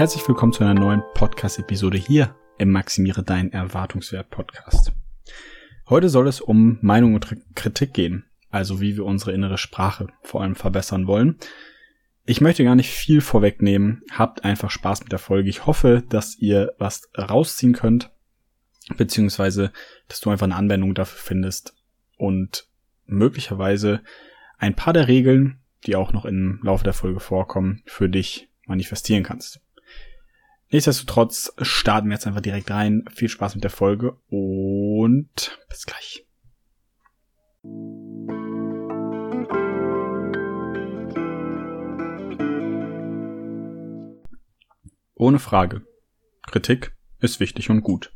Herzlich willkommen zu einer neuen Podcast-Episode hier im Maximiere Dein Erwartungswert Podcast. Heute soll es um Meinung und Kritik gehen, also wie wir unsere innere Sprache vor allem verbessern wollen. Ich möchte gar nicht viel vorwegnehmen, habt einfach Spaß mit der Folge. Ich hoffe, dass ihr was rausziehen könnt, beziehungsweise, dass du einfach eine Anwendung dafür findest und möglicherweise ein paar der Regeln, die auch noch im Laufe der Folge vorkommen, für dich manifestieren kannst. Nichtsdestotrotz starten wir jetzt einfach direkt rein. Viel Spaß mit der Folge und bis gleich. Ohne Frage. Kritik ist wichtig und gut.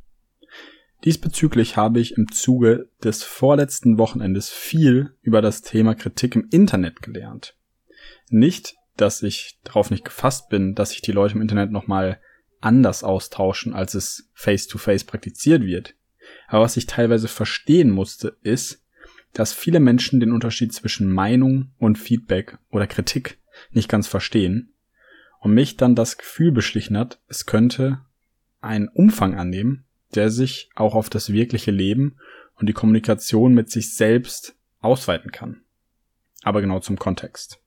Diesbezüglich habe ich im Zuge des vorletzten Wochenendes viel über das Thema Kritik im Internet gelernt. Nicht, dass ich darauf nicht gefasst bin, dass sich die Leute im Internet nochmal anders austauschen, als es face-to-face -face praktiziert wird. Aber was ich teilweise verstehen musste, ist, dass viele Menschen den Unterschied zwischen Meinung und Feedback oder Kritik nicht ganz verstehen und mich dann das Gefühl beschlichen hat, es könnte einen Umfang annehmen, der sich auch auf das wirkliche Leben und die Kommunikation mit sich selbst ausweiten kann. Aber genau zum Kontext.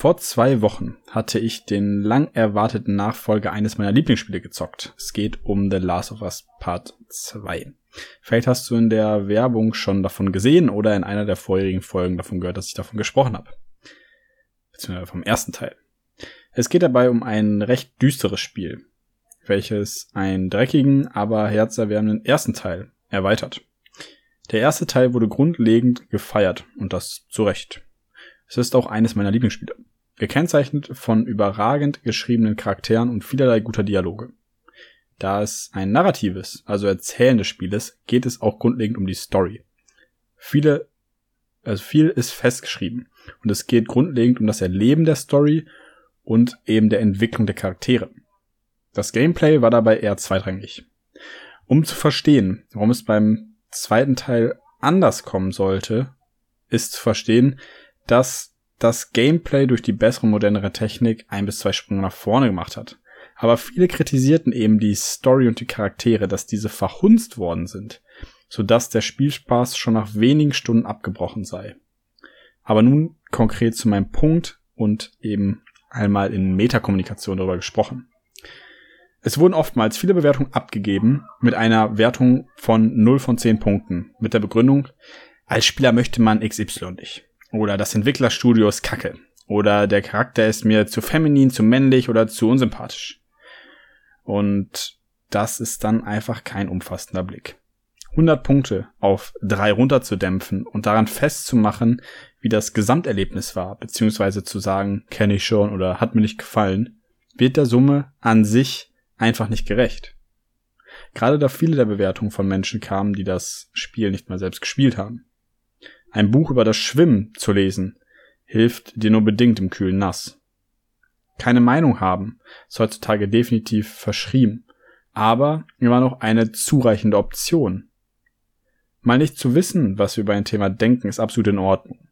Vor zwei Wochen hatte ich den lang erwarteten Nachfolger eines meiner Lieblingsspiele gezockt. Es geht um The Last of Us Part 2. Vielleicht hast du in der Werbung schon davon gesehen oder in einer der vorherigen Folgen davon gehört, dass ich davon gesprochen habe. Beziehungsweise vom ersten Teil. Es geht dabei um ein recht düsteres Spiel, welches einen dreckigen, aber herzerwärmenden ersten Teil erweitert. Der erste Teil wurde grundlegend gefeiert und das zu Recht. Es ist auch eines meiner Lieblingsspiele gekennzeichnet von überragend geschriebenen Charakteren und vielerlei guter Dialoge. Da es ein narratives, also erzählendes Spiel ist, geht es auch grundlegend um die Story. Viele, also viel ist festgeschrieben und es geht grundlegend um das Erleben der Story und eben der Entwicklung der Charaktere. Das Gameplay war dabei eher zweitrangig. Um zu verstehen, warum es beim zweiten Teil anders kommen sollte, ist zu verstehen, dass das Gameplay durch die bessere, modernere Technik ein bis zwei Sprünge nach vorne gemacht hat. Aber viele kritisierten eben die Story und die Charaktere, dass diese verhunzt worden sind, sodass der Spielspaß schon nach wenigen Stunden abgebrochen sei. Aber nun konkret zu meinem Punkt und eben einmal in Metakommunikation darüber gesprochen. Es wurden oftmals viele Bewertungen abgegeben mit einer Wertung von 0 von 10 Punkten, mit der Begründung, als Spieler möchte man XY nicht. Oder das Entwicklerstudio ist kacke. Oder der Charakter ist mir zu feminin, zu männlich oder zu unsympathisch. Und das ist dann einfach kein umfassender Blick. 100 Punkte auf drei runterzudämpfen und daran festzumachen, wie das Gesamterlebnis war, beziehungsweise zu sagen, kenne ich schon oder hat mir nicht gefallen, wird der Summe an sich einfach nicht gerecht. Gerade da viele der Bewertungen von Menschen kamen, die das Spiel nicht mal selbst gespielt haben. Ein Buch über das Schwimmen zu lesen, hilft dir nur bedingt im kühlen Nass. Keine Meinung haben ist heutzutage definitiv verschrieben, aber immer noch eine zureichende Option. Mal nicht zu wissen, was wir über ein Thema denken, ist absolut in Ordnung.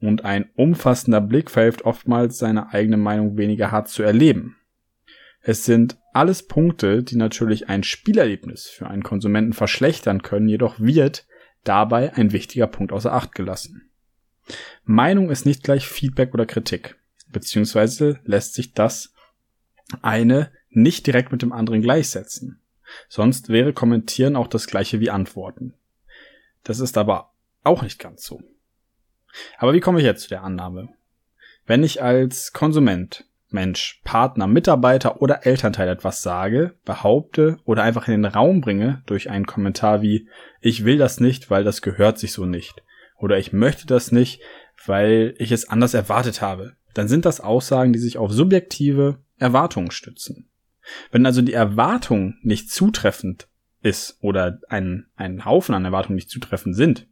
Und ein umfassender Blick verhilft oftmals, seine eigene Meinung weniger hart zu erleben. Es sind alles Punkte, die natürlich ein Spielerlebnis für einen Konsumenten verschlechtern können, jedoch wird dabei ein wichtiger Punkt außer Acht gelassen. Meinung ist nicht gleich Feedback oder Kritik, beziehungsweise lässt sich das eine nicht direkt mit dem anderen gleichsetzen. Sonst wäre Kommentieren auch das gleiche wie Antworten. Das ist aber auch nicht ganz so. Aber wie komme ich jetzt zu der Annahme? Wenn ich als Konsument Mensch, Partner, Mitarbeiter oder Elternteil etwas sage, behaupte oder einfach in den Raum bringe durch einen Kommentar wie ich will das nicht, weil das gehört sich so nicht. Oder ich möchte das nicht, weil ich es anders erwartet habe, dann sind das Aussagen, die sich auf subjektive Erwartungen stützen. Wenn also die Erwartung nicht zutreffend ist oder ein, ein Haufen an Erwartungen nicht zutreffend sind,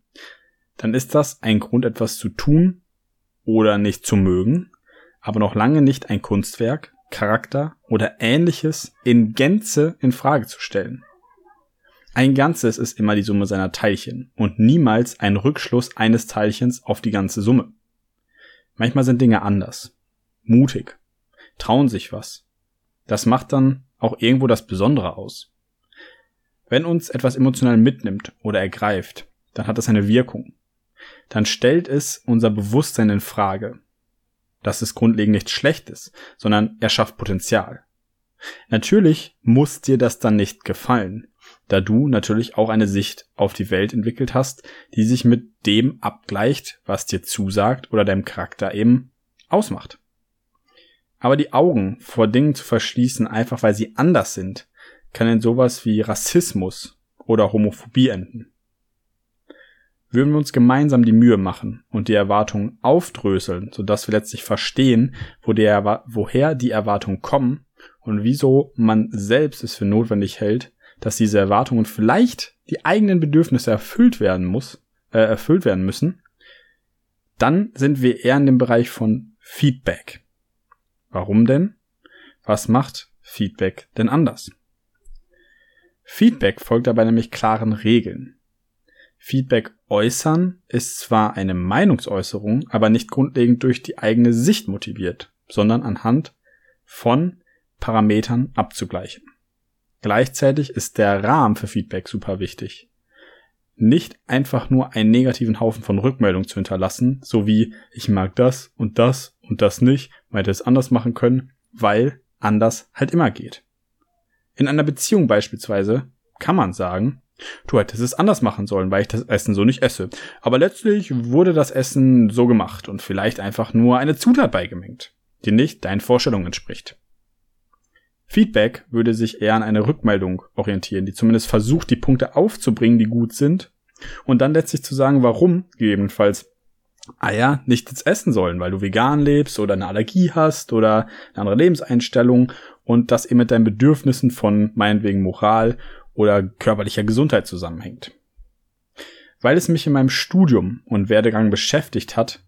dann ist das ein Grund, etwas zu tun oder nicht zu mögen aber noch lange nicht ein Kunstwerk, Charakter oder ähnliches in Gänze in Frage zu stellen. Ein Ganzes ist immer die Summe seiner Teilchen und niemals ein Rückschluss eines Teilchens auf die ganze Summe. Manchmal sind Dinge anders, mutig, trauen sich was Das macht dann auch irgendwo das Besondere aus. Wenn uns etwas emotional mitnimmt oder ergreift, dann hat das eine Wirkung. Dann stellt es unser Bewusstsein in Frage. Das ist grundlegend nichts Schlechtes, sondern er schafft Potenzial. Natürlich muss dir das dann nicht gefallen, da du natürlich auch eine Sicht auf die Welt entwickelt hast, die sich mit dem abgleicht, was dir zusagt oder deinem Charakter eben ausmacht. Aber die Augen vor Dingen zu verschließen, einfach weil sie anders sind, kann in sowas wie Rassismus oder Homophobie enden. Würden wir uns gemeinsam die Mühe machen und die Erwartungen aufdröseln, sodass wir letztlich verstehen, wo der, woher die Erwartungen kommen und wieso man selbst es für notwendig hält, dass diese Erwartungen vielleicht die eigenen Bedürfnisse erfüllt werden muss, äh, erfüllt werden müssen, dann sind wir eher in dem Bereich von Feedback. Warum denn? Was macht Feedback denn anders? Feedback folgt dabei nämlich klaren Regeln. Feedback äußern ist zwar eine Meinungsäußerung, aber nicht grundlegend durch die eigene Sicht motiviert, sondern anhand von Parametern abzugleichen. Gleichzeitig ist der Rahmen für Feedback super wichtig. Nicht einfach nur einen negativen Haufen von Rückmeldungen zu hinterlassen, so wie ich mag das und das und das nicht, hätte es anders machen können, weil anders halt immer geht. In einer Beziehung beispielsweise kann man sagen, du hättest es anders machen sollen, weil ich das Essen so nicht esse. Aber letztlich wurde das Essen so gemacht und vielleicht einfach nur eine Zutat beigemengt, die nicht deinen Vorstellungen entspricht. Feedback würde sich eher an eine Rückmeldung orientieren, die zumindest versucht, die Punkte aufzubringen, die gut sind, und dann letztlich zu sagen, warum gegebenenfalls Eier nicht jetzt essen sollen, weil du vegan lebst oder eine Allergie hast oder eine andere Lebenseinstellung und das eben mit deinen Bedürfnissen von meinetwegen Moral oder körperlicher Gesundheit zusammenhängt. Weil es mich in meinem Studium und Werdegang beschäftigt hat,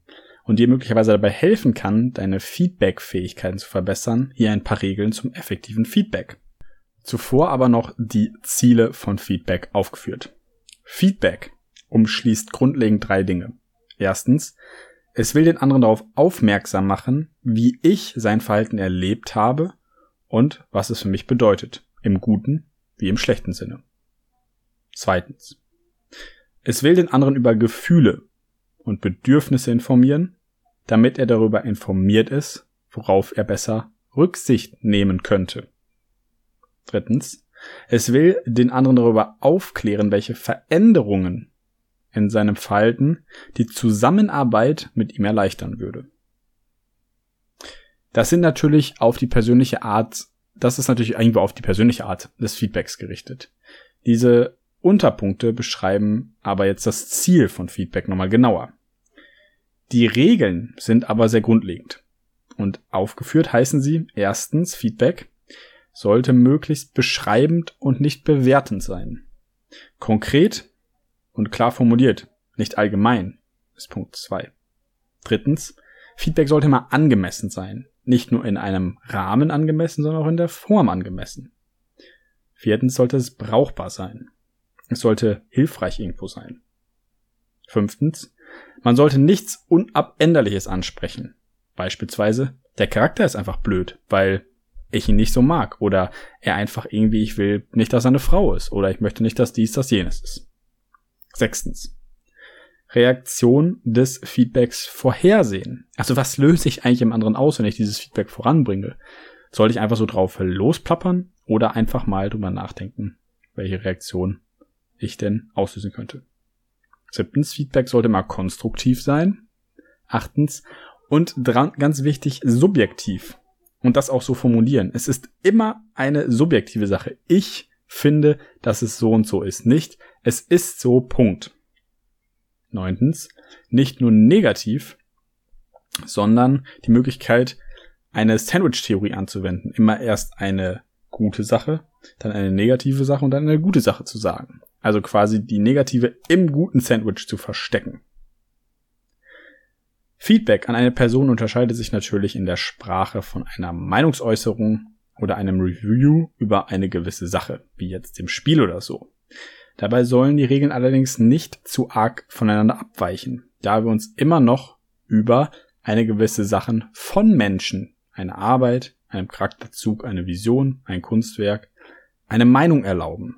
und dir möglicherweise dabei helfen kann, deine Feedback-Fähigkeiten zu verbessern, hier ein paar Regeln zum effektiven Feedback. Zuvor aber noch die Ziele von Feedback aufgeführt. Feedback umschließt grundlegend drei Dinge. Erstens, es will den anderen darauf aufmerksam machen, wie ich sein Verhalten erlebt habe und was es für mich bedeutet, im guten wie im schlechten Sinne. Zweitens, es will den anderen über Gefühle und Bedürfnisse informieren damit er darüber informiert ist, worauf er besser Rücksicht nehmen könnte. Drittens, es will den anderen darüber aufklären, welche Veränderungen in seinem Verhalten die Zusammenarbeit mit ihm erleichtern würde. Das sind natürlich auf die persönliche Art, das ist natürlich irgendwo auf die persönliche Art des Feedbacks gerichtet. Diese Unterpunkte beschreiben aber jetzt das Ziel von Feedback nochmal genauer. Die Regeln sind aber sehr grundlegend. Und aufgeführt heißen sie erstens Feedback sollte möglichst beschreibend und nicht bewertend sein. Konkret und klar formuliert, nicht allgemein, ist Punkt zwei. Drittens, Feedback sollte immer angemessen sein. Nicht nur in einem Rahmen angemessen, sondern auch in der Form angemessen. Viertens sollte es brauchbar sein. Es sollte hilfreich irgendwo sein. Fünftens, man sollte nichts Unabänderliches ansprechen. Beispielsweise, der Charakter ist einfach blöd, weil ich ihn nicht so mag oder er einfach irgendwie, ich will nicht, dass er eine Frau ist oder ich möchte nicht, dass dies, das jenes ist. Sechstens. Reaktion des Feedbacks vorhersehen. Also was löse ich eigentlich im anderen aus, wenn ich dieses Feedback voranbringe? Soll ich einfach so drauf losplappern oder einfach mal drüber nachdenken, welche Reaktion ich denn auslösen könnte? Siebtens, Feedback sollte mal konstruktiv sein. Achtens, und dran, ganz wichtig, subjektiv. Und das auch so formulieren. Es ist immer eine subjektive Sache. Ich finde, dass es so und so ist. Nicht, es ist so, Punkt. Neuntens, nicht nur negativ, sondern die Möglichkeit, eine Sandwich-Theorie anzuwenden. Immer erst eine gute Sache, dann eine negative Sache und dann eine gute Sache zu sagen. Also quasi die negative im guten Sandwich zu verstecken. Feedback an eine Person unterscheidet sich natürlich in der Sprache von einer Meinungsäußerung oder einem Review über eine gewisse Sache, wie jetzt dem Spiel oder so. Dabei sollen die Regeln allerdings nicht zu arg voneinander abweichen, da wir uns immer noch über eine gewisse Sachen von Menschen, eine Arbeit, einem Charakterzug eine Vision, ein Kunstwerk, eine Meinung erlauben.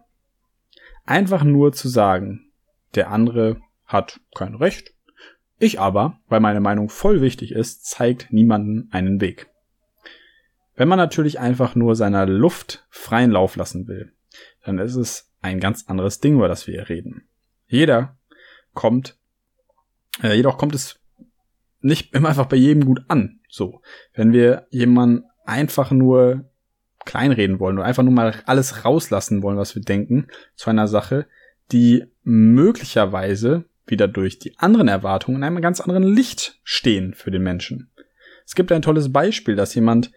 Einfach nur zu sagen, der andere hat kein Recht, ich aber, weil meine Meinung voll wichtig ist, zeigt niemanden einen Weg. Wenn man natürlich einfach nur seiner Luft freien Lauf lassen will, dann ist es ein ganz anderes Ding, über das wir hier reden. Jeder kommt, äh, jedoch kommt es nicht immer einfach bei jedem gut an. So, wenn wir jemanden einfach nur kleinreden wollen oder einfach nur mal alles rauslassen wollen, was wir denken, zu einer Sache, die möglicherweise wieder durch die anderen Erwartungen in einem ganz anderen Licht stehen für den Menschen. Es gibt ein tolles Beispiel, dass jemand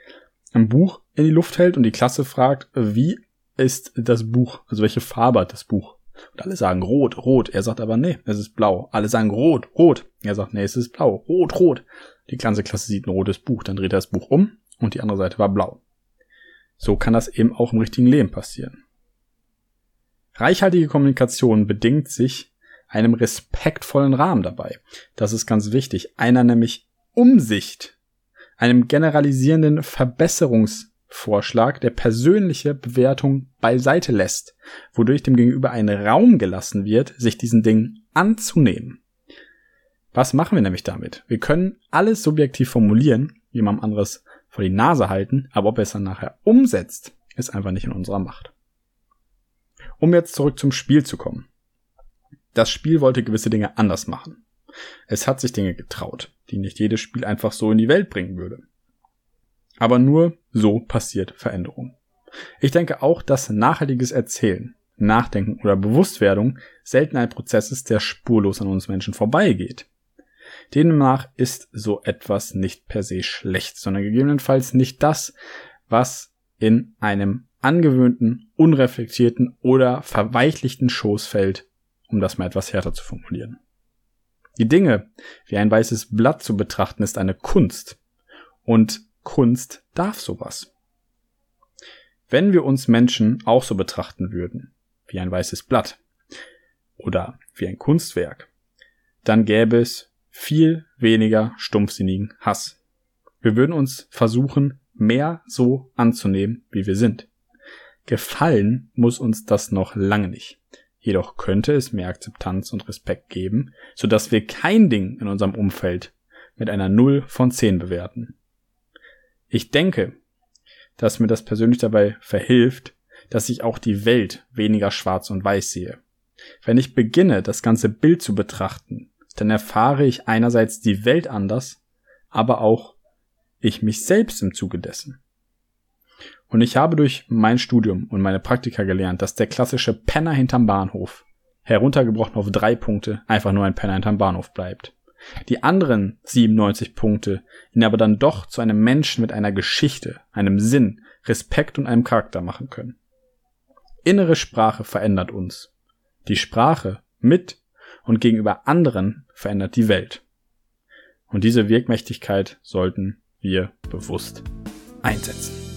ein Buch in die Luft hält und die Klasse fragt, wie ist das Buch, also welche Farbe hat das Buch? Und alle sagen rot, rot. Er sagt aber nee, es ist blau. Alle sagen rot, rot. Er sagt nee, es ist blau, rot, rot. Die ganze Klasse sieht ein rotes Buch, dann dreht er das Buch um und die andere Seite war blau. So kann das eben auch im richtigen Leben passieren. Reichhaltige Kommunikation bedingt sich einem respektvollen Rahmen dabei. Das ist ganz wichtig. Einer nämlich Umsicht, einem generalisierenden Verbesserungsvorschlag, der persönliche Bewertung beiseite lässt, wodurch dem Gegenüber ein Raum gelassen wird, sich diesen Dingen anzunehmen. Was machen wir nämlich damit? Wir können alles subjektiv formulieren, jemand anderes vor die Nase halten, aber ob er es dann nachher umsetzt, ist einfach nicht in unserer Macht. Um jetzt zurück zum Spiel zu kommen. Das Spiel wollte gewisse Dinge anders machen. Es hat sich Dinge getraut, die nicht jedes Spiel einfach so in die Welt bringen würde. Aber nur so passiert Veränderung. Ich denke auch, dass nachhaltiges Erzählen, Nachdenken oder Bewusstwerdung selten ein Prozess ist, der spurlos an uns Menschen vorbeigeht. Demnach ist so etwas nicht per se schlecht, sondern gegebenenfalls nicht das, was in einem angewöhnten, unreflektierten oder verweichlichten Schoß fällt, um das mal etwas härter zu formulieren. Die Dinge wie ein weißes Blatt zu betrachten ist eine Kunst. Und Kunst darf sowas. Wenn wir uns Menschen auch so betrachten würden, wie ein weißes Blatt oder wie ein Kunstwerk, dann gäbe es viel weniger stumpfsinnigen Hass. Wir würden uns versuchen, mehr so anzunehmen, wie wir sind. Gefallen muss uns das noch lange nicht. Jedoch könnte es mehr Akzeptanz und Respekt geben, so dass wir kein Ding in unserem Umfeld mit einer Null von zehn bewerten. Ich denke, dass mir das persönlich dabei verhilft, dass ich auch die Welt weniger schwarz und weiß sehe. Wenn ich beginne, das ganze Bild zu betrachten, dann erfahre ich einerseits die Welt anders, aber auch ich mich selbst im Zuge dessen. Und ich habe durch mein Studium und meine Praktika gelernt, dass der klassische Penner hinterm Bahnhof, heruntergebrochen auf drei Punkte, einfach nur ein Penner hinterm Bahnhof bleibt. Die anderen 97 Punkte ihn aber dann doch zu einem Menschen mit einer Geschichte, einem Sinn, Respekt und einem Charakter machen können. Innere Sprache verändert uns. Die Sprache mit und gegenüber anderen verändert die Welt. Und diese Wirkmächtigkeit sollten wir bewusst einsetzen.